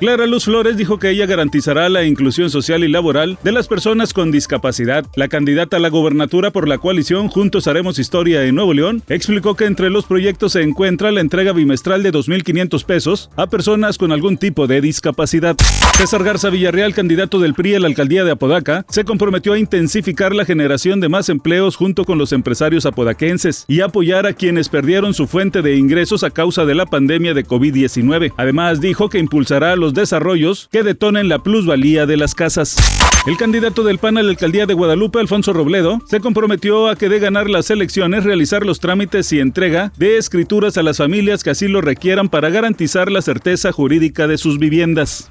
Clara Luz Flores dijo que ella garantizará la inclusión social y laboral de las personas con discapacidad. La candidata a la gobernatura por la coalición Juntos Haremos Historia en Nuevo León explicó que entre los proyectos se encuentra la entrega bimestral de 2.500 pesos a personas con algún tipo de discapacidad. César Garza Villarreal, candidato del PRI a la alcaldía de Apodaca, se comprometió a intensificar la generación de más empleos junto con los empresarios apodaquenses y apoyar a quienes perdieron su fuente de ingresos a causa de la pandemia de COVID-19. Además, dijo que impulsará los desarrollos que detonen la plusvalía de las casas. El candidato del PAN a la alcaldía de Guadalupe, Alfonso Robledo, se comprometió a que de ganar las elecciones realizar los trámites y entrega de escrituras a las familias que así lo requieran para garantizar la certeza jurídica de sus viviendas.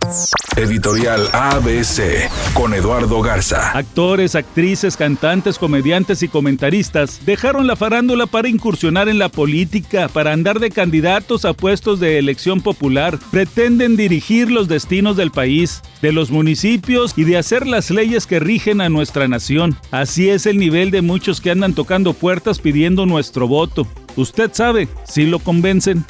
Editorial ABC con Eduardo Garza. Actores, actrices, cantantes, comediantes y comentaristas dejaron la farándula para incursionar en la política, para andar de candidatos a puestos de elección popular. Pretenden dirigir los destinos del país, de los municipios y de hacer las leyes que rigen a nuestra nación. Así es el nivel de muchos que andan tocando puertas pidiendo nuestro voto. Usted sabe si lo convencen.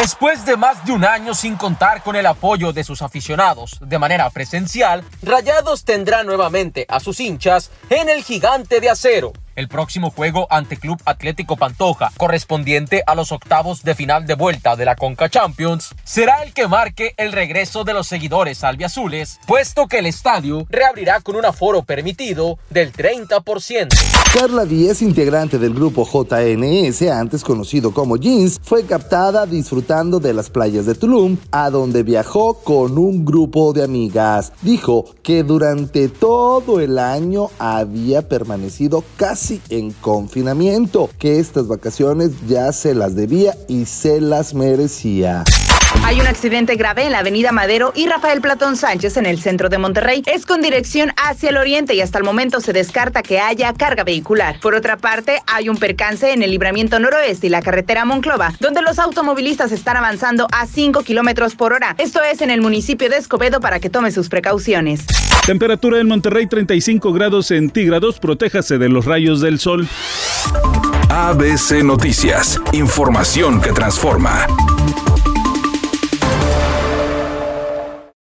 Después de más de un año sin contar con el apoyo de sus aficionados de manera presencial, Rayados tendrá nuevamente a sus hinchas en el gigante de acero. El próximo juego ante Club Atlético Pantoja, correspondiente a los octavos de final de vuelta de la Conca Champions, será el que marque el regreso de los seguidores albiazules, puesto que el estadio reabrirá con un aforo permitido del 30%. Carla Díez, integrante del grupo JNS, antes conocido como Jeans, fue captada disfrutando de las playas de Tulum, a donde viajó con un grupo de amigas. Dijo que durante todo el año había permanecido en confinamiento, que estas vacaciones ya se las debía y se las merecía. Hay un accidente grave en la avenida Madero y Rafael Platón Sánchez en el centro de Monterrey. Es con dirección hacia el oriente y hasta el momento se descarta que haya carga vehicular. Por otra parte, hay un percance en el libramiento noroeste y la carretera Monclova, donde los automovilistas están avanzando a 5 kilómetros por hora. Esto es en el municipio de Escobedo para que tome sus precauciones. Temperatura en Monterrey 35 grados centígrados. Protéjase de los rayos del sol. ABC Noticias. Información que transforma.